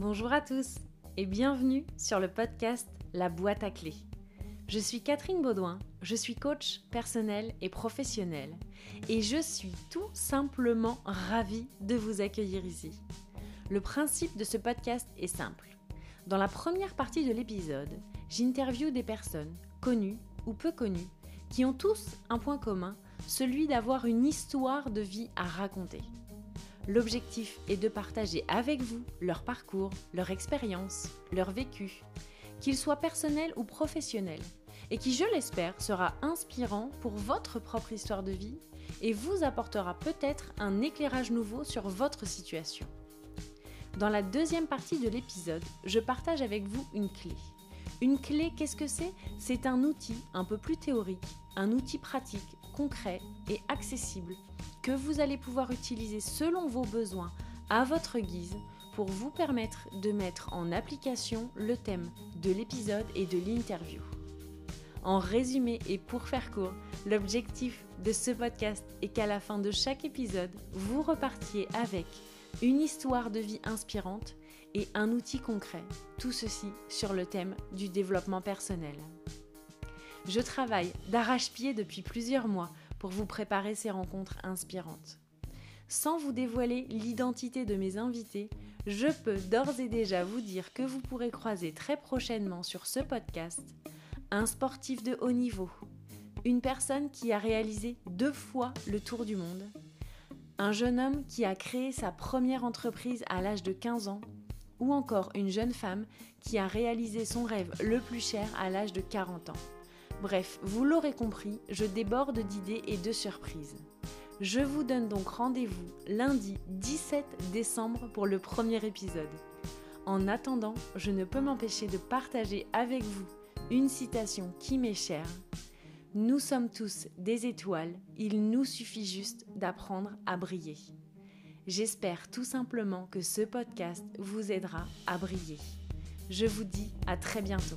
Bonjour à tous et bienvenue sur le podcast La boîte à clés. Je suis Catherine Baudouin, je suis coach personnel et professionnel et je suis tout simplement ravie de vous accueillir ici. Le principe de ce podcast est simple. Dans la première partie de l'épisode, j'interviewe des personnes, connues ou peu connues, qui ont tous un point commun, celui d'avoir une histoire de vie à raconter. L'objectif est de partager avec vous leur parcours, leur expérience, leur vécu, qu'il soit personnel ou professionnel, et qui, je l'espère, sera inspirant pour votre propre histoire de vie et vous apportera peut-être un éclairage nouveau sur votre situation. Dans la deuxième partie de l'épisode, je partage avec vous une clé. Une clé, qu'est-ce que c'est? C'est un outil un peu plus théorique, un outil pratique, concret et accessible que vous allez pouvoir utiliser selon vos besoins à votre guise pour vous permettre de mettre en application le thème de l'épisode et de l'interview. En résumé et pour faire court, l'objectif de ce podcast est qu'à la fin de chaque épisode, vous repartiez avec une histoire de vie inspirante et un outil concret, tout ceci sur le thème du développement personnel. Je travaille d'arrache-pied depuis plusieurs mois pour vous préparer ces rencontres inspirantes. Sans vous dévoiler l'identité de mes invités, je peux d'ores et déjà vous dire que vous pourrez croiser très prochainement sur ce podcast un sportif de haut niveau, une personne qui a réalisé deux fois le tour du monde, un jeune homme qui a créé sa première entreprise à l'âge de 15 ans, ou encore une jeune femme qui a réalisé son rêve le plus cher à l'âge de 40 ans. Bref, vous l'aurez compris, je déborde d'idées et de surprises. Je vous donne donc rendez-vous lundi 17 décembre pour le premier épisode. En attendant, je ne peux m'empêcher de partager avec vous une citation qui m'est chère. Nous sommes tous des étoiles, il nous suffit juste d'apprendre à briller. J'espère tout simplement que ce podcast vous aidera à briller. Je vous dis à très bientôt.